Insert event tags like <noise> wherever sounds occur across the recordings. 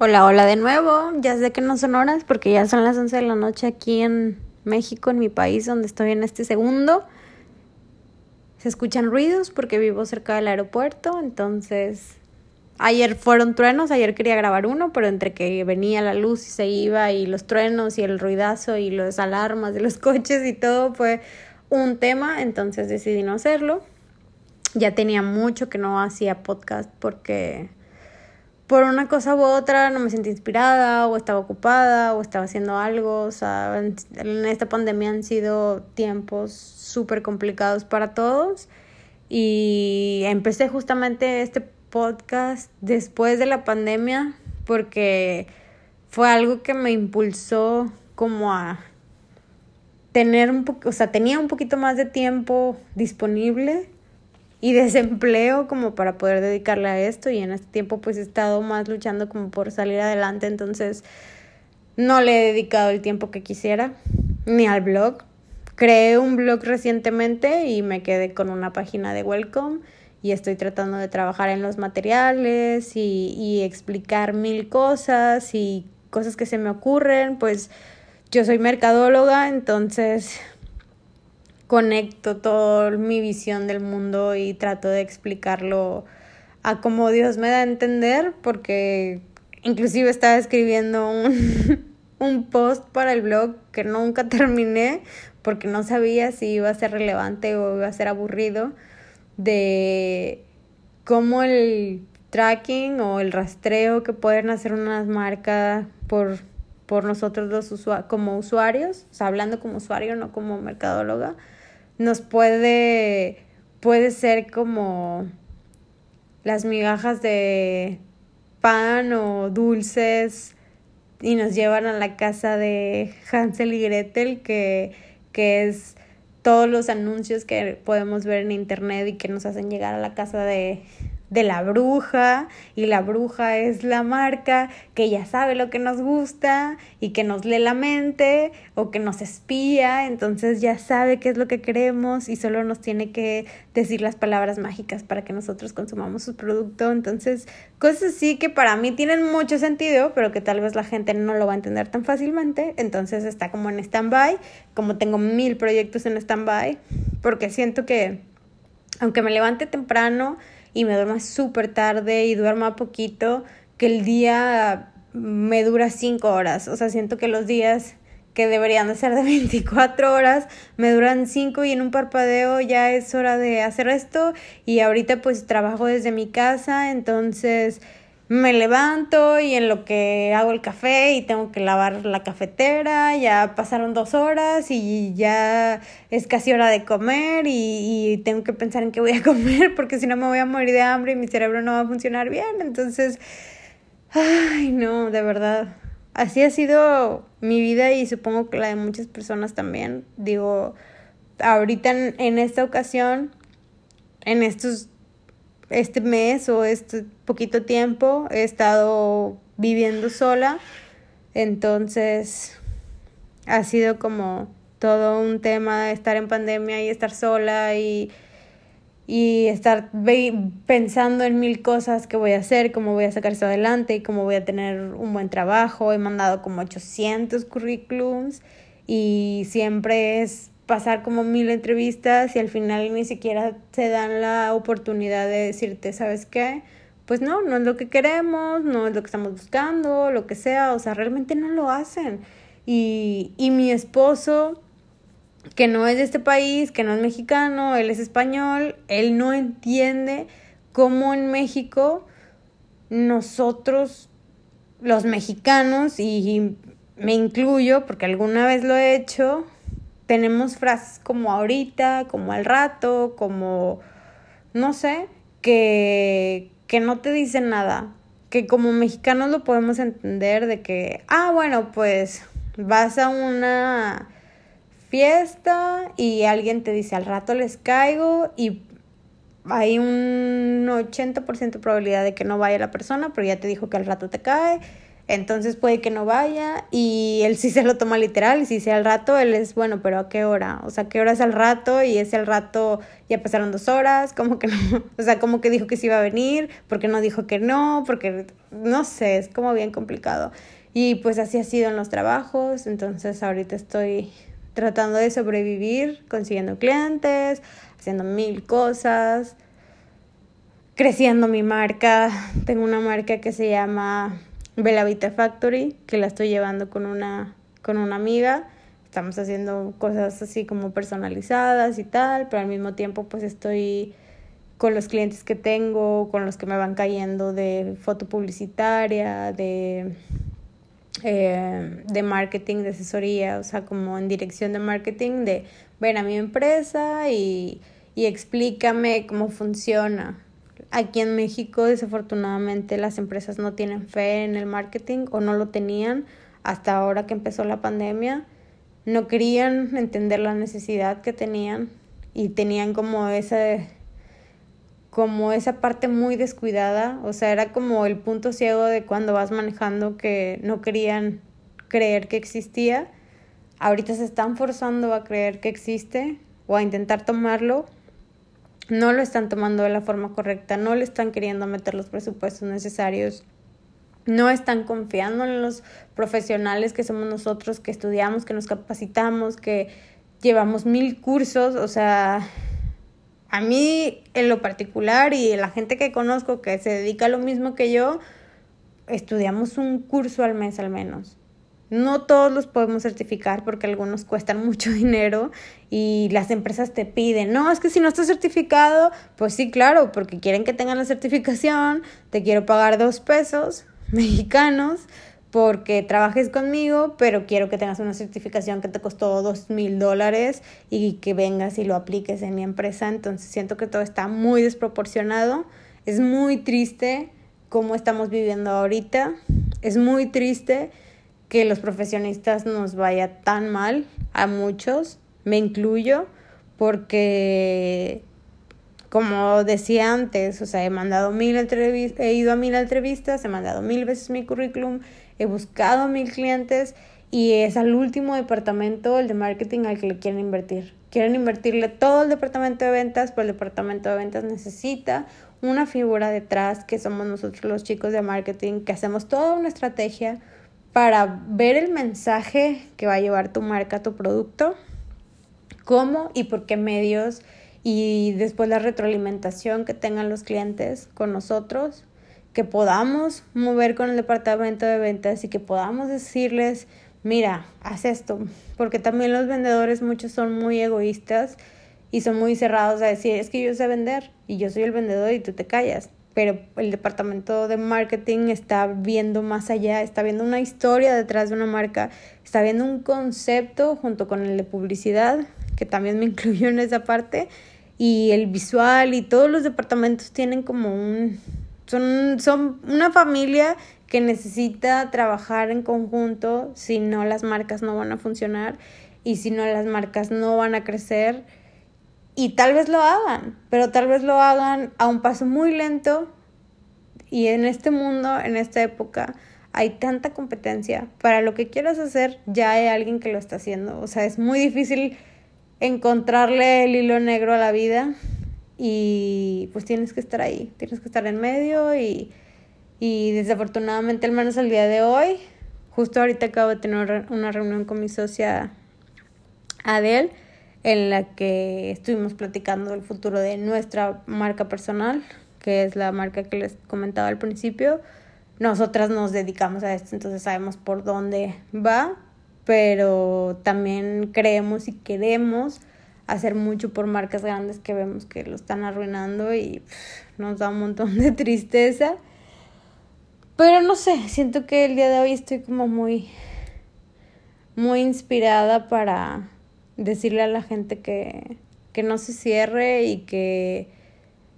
Hola, hola de nuevo. Ya sé que no son horas porque ya son las 11 de la noche aquí en México, en mi país, donde estoy en este segundo. Se escuchan ruidos porque vivo cerca del aeropuerto, entonces ayer fueron truenos, ayer quería grabar uno, pero entre que venía la luz y se iba y los truenos y el ruidazo y las alarmas de los <laughs> coches y todo fue un tema, entonces decidí no hacerlo. Ya tenía mucho que no hacía podcast porque por una cosa u otra no me sentí inspirada o estaba ocupada o estaba haciendo algo. O sea, en esta pandemia han sido tiempos súper complicados para todos y empecé justamente este podcast después de la pandemia porque fue algo que me impulsó como a tener un poco, o sea, tenía un poquito más de tiempo disponible y desempleo como para poder dedicarle a esto y en este tiempo pues he estado más luchando como por salir adelante entonces no le he dedicado el tiempo que quisiera ni al blog. Creé un blog recientemente y me quedé con una página de welcome y estoy tratando de trabajar en los materiales y, y explicar mil cosas y cosas que se me ocurren. Pues yo soy mercadóloga entonces conecto toda mi visión del mundo y trato de explicarlo a como Dios me da a entender, porque inclusive estaba escribiendo un, <laughs> un post para el blog que nunca <laughs> terminé porque no sabía si iba a ser relevante o iba a ser aburrido de cómo el tracking o el rastreo que pueden hacer unas marcas por, por nosotros los como usuarios, o sea, hablando como usuario, no como mercadóloga, nos puede, puede ser como las migajas de pan o dulces y nos llevan a la casa de Hansel y Gretel, que, que es todos los anuncios que podemos ver en internet y que nos hacen llegar a la casa de, de la bruja y la bruja es la marca que ya sabe lo que nos gusta y que nos lee la mente o que nos espía, entonces ya sabe qué es lo que queremos y solo nos tiene que decir las palabras mágicas para que nosotros consumamos su producto, entonces cosas así que para mí tienen mucho sentido, pero que tal vez la gente no lo va a entender tan fácilmente, entonces está como en stand-by, como tengo mil proyectos en stand-by, porque siento que aunque me levante temprano, y me duerma súper tarde y duerma poquito, que el día me dura cinco horas. O sea, siento que los días que deberían de ser de <laughs> 24 horas, me duran 5 y en un parpadeo ya es hora de hacer esto y ahorita pues trabajo desde mi casa, entonces me levanto y en lo que hago el café y tengo que lavar la cafetera, ya pasaron dos horas y ya es casi hora de comer y, y, tengo que pensar en qué voy a <laughs> comer porque si no me voy a morir de hambre y mi cerebro no va a funcionar bien. Entonces, ay no, de verdad. Así ha sido mi vida y supongo que la de muchas personas también. Digo, ahorita en, en esta ocasión, en estos este mes o este poquito tiempo he estado viviendo sola, entonces ha sido como todo un tema estar en pandemia y estar sola y, y estar pensando en mil cosas que voy a hacer, cómo voy a sacar esto adelante y cómo voy a tener un buen trabajo. He mandado como 800 currículums y siempre es pasar como mil entrevistas y al final ni siquiera se dan la oportunidad de decirte, ¿sabes qué? Pues no, no es lo que queremos, no es lo que estamos buscando, lo que sea, o sea, realmente no lo hacen. Y, y mi esposo, que no es de este país, que no es mexicano, él es español, él no entiende cómo en México nosotros, los mexicanos, y me incluyo porque alguna vez lo he hecho, tenemos frases como ahorita, como al rato, como, no sé, que, que no te dicen nada, que como mexicanos lo podemos entender de que, ah, bueno, pues vas a una fiesta y alguien te dice al rato les caigo y hay un 80% de probabilidad de que no vaya la persona, pero ya te dijo que al rato te cae. Entonces puede que no vaya y él sí se lo toma literal y si sea al rato, él es, bueno, pero ¿a qué hora? O sea, ¿qué hora es al rato? Y ese al rato ya pasaron dos horas, como que no, <laughs> o sea, como que dijo que sí iba a venir, porque no dijo que no, porque no sé, es como bien complicado. Y pues así ha sido en los trabajos, entonces ahorita estoy tratando de sobrevivir, consiguiendo clientes, haciendo mil cosas, creciendo mi marca. Tengo una marca que se llama Bella Vita Factory, que la estoy llevando con una, con una amiga. Estamos haciendo cosas así como personalizadas y tal, pero al mismo tiempo pues estoy con los clientes que tengo, con los que me van cayendo de foto publicitaria, de, eh, de marketing, de asesoría, o sea, como en dirección de marketing, de ven a mi empresa y, y explícame cómo funciona Aquí en México, desafortunadamente, las empresas no tienen fe en el marketing o no lo tenían hasta ahora que empezó la pandemia. No querían entender la necesidad que tenían y tenían como esa como esa parte muy descuidada, o sea, era como el punto ciego de cuando vas manejando que no querían creer que existía. Ahorita se están forzando a creer que existe o a intentar tomarlo no lo están tomando de la forma correcta, no le están queriendo meter los presupuestos necesarios, no están confiando en los profesionales que somos nosotros, que estudiamos, que nos capacitamos, que llevamos mil cursos, o sea, a mí en lo particular y la gente que conozco que se dedica a lo mismo que yo, estudiamos un curso al mes al menos. No todos los podemos certificar porque algunos cuestan mucho <laughs> dinero y las empresas te piden, no, es que si no estás certificado, pues sí, claro, porque quieren que tengan la certificación, te quiero pagar dos pesos <laughs> mexicanos porque trabajes conmigo, pero quiero que tengas una certificación que te costó dos mil dólares y que vengas y lo apliques en mi empresa. Entonces siento que todo está muy desproporcionado. Es muy triste cómo estamos viviendo ahorita. Es muy triste que los profesionistas nos vaya tan mal a muchos, me incluyo, porque como decía antes, o sea, he mandado mil entrevistas, he ido a mil entrevistas, he mandado mil veces mi currículum, he buscado mil clientes y es al último departamento, el de marketing, al que le quieren invertir. Quieren invertirle todo el departamento de ventas, pero el departamento de ventas necesita una figura detrás, que somos nosotros los chicos de marketing, que hacemos toda una estrategia, para ver el mensaje que va a llevar tu marca, tu producto, cómo y por qué medios y después la retroalimentación que tengan los clientes con nosotros, que podamos mover con el departamento de ventas y que podamos decirles, mira, haz esto, porque también los vendedores muchos son muy egoístas y son muy cerrados a decir, es que yo sé vender y yo soy el vendedor y tú te callas pero el departamento de marketing está viendo más allá, está viendo una historia detrás de una marca, está viendo un concepto junto con el de publicidad, que también me <laughs> incluyó en esa parte, y el visual y todos los departamentos tienen como un... Son, son una familia que necesita trabajar en conjunto, si no las marcas no van a funcionar y si no las marcas no van a crecer y tal vez lo hagan, pero tal vez lo hagan a un paso muy lento y en este mundo, en esta época, hay tanta competencia. Para lo que quieras hacer, ya hay alguien que lo está haciendo. O sea, es muy difícil encontrarle el hilo negro a la vida y pues tienes que estar ahí, tienes que estar en medio y, y desafortunadamente, al menos al día de hoy, justo ahorita acabo de tener una reunión con mi socia Adele en la que estuvimos platicando el futuro de nuestra marca personal, que es la marca que les comentaba al principio. Nosotras nos dedicamos a esto, entonces sabemos por dónde va, pero también creemos y queremos hacer mucho por marcas grandes que vemos que lo están arruinando y nos da un montón de tristeza. Pero no sé, siento que el día de hoy estoy como muy muy inspirada para decirle a la gente que, que no se cierre y que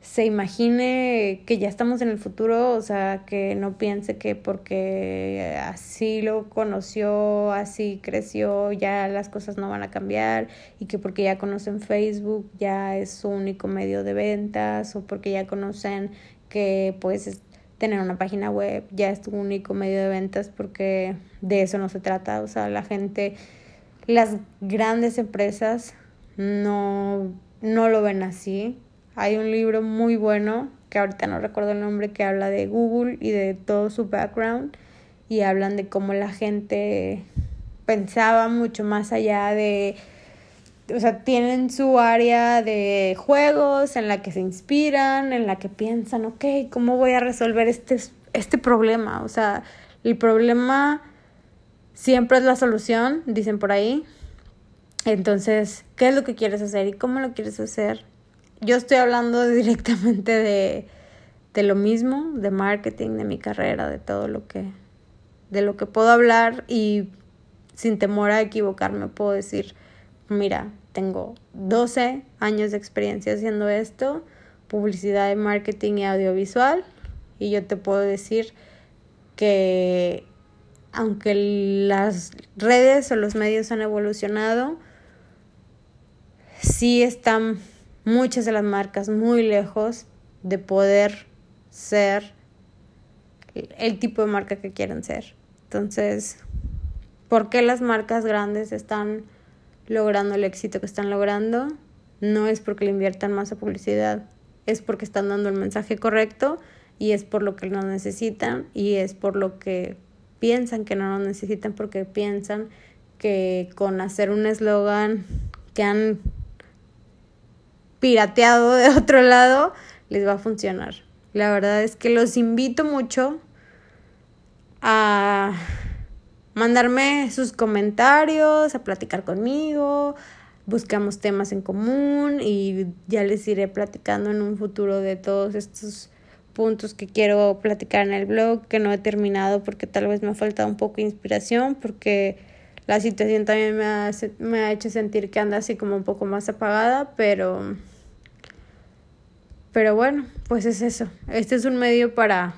se imagine que ya estamos en el futuro, o sea, que no piense que porque así lo conoció, así creció, ya las cosas no van a cambiar y que porque ya conocen Facebook ya es su único medio de ventas o porque ya conocen que pues tener una página web, ya es tu único medio de ventas porque de eso no se trata, o sea, la gente, las grandes empresas no, no lo ven así. Hay un libro muy bueno, que ahorita no recuerdo el nombre, que habla de Google y de todo su background y hablan de cómo la gente pensaba mucho más allá de o sea, tienen su área de juegos en la que se inspiran, en la que piensan, ok, ¿cómo voy a resolver este, este problema? O sea, el problema siempre es la solución, dicen por ahí. Entonces, ¿qué es lo que quieres hacer y cómo lo quieres hacer? Yo estoy hablando <laughs> directamente de, de lo mismo, de marketing, de mi carrera, de todo lo que, de lo que puedo hablar y sin temor a equivocarme puedo decir, mira, tengo 12 años de experiencia haciendo esto, publicidad marketing y audiovisual, y yo te puedo decir que aunque las redes o los medios han evolucionado, sí están muchas de las marcas muy lejos de poder ser el tipo de marca que quieren ser. Entonces, ¿por qué las marcas grandes están logrando el éxito que están logrando, no es porque le inviertan más a publicidad, es porque están dando el mensaje correcto y es por lo que no necesitan y es por lo que piensan que no lo necesitan porque piensan que con hacer un eslogan que han pirateado de <laughs> otro lado les va a funcionar. La verdad es que los invito mucho a mandarme sus comentarios, a platicar conmigo, buscamos temas en común y ya les iré platicando en un futuro de todos estos puntos que quiero platicar en el blog, que no he terminado porque tal vez me ha faltado un poco de inspiración, porque la situación también me ha, me ha hecho sentir que anda así como un poco más apagada, pero... Pero bueno, pues es eso. Este es un medio para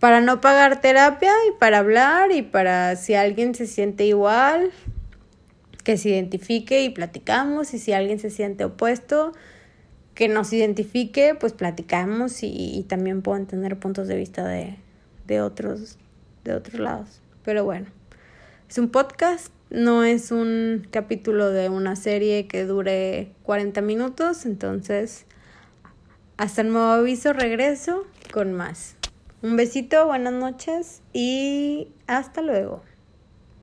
para no pagar terapia y para hablar y para si alguien se siente igual, que se identifique y platicamos y si alguien se siente opuesto, que nos identifique, pues platicamos y, también puedo entender puntos de vista de, de, otros, de otros lados. Pero bueno, es un podcast, no es un capítulo de una serie que dure 40 minutos, entonces hasta el nuevo aviso regreso con más. Un besito, buenas noches y hasta luego.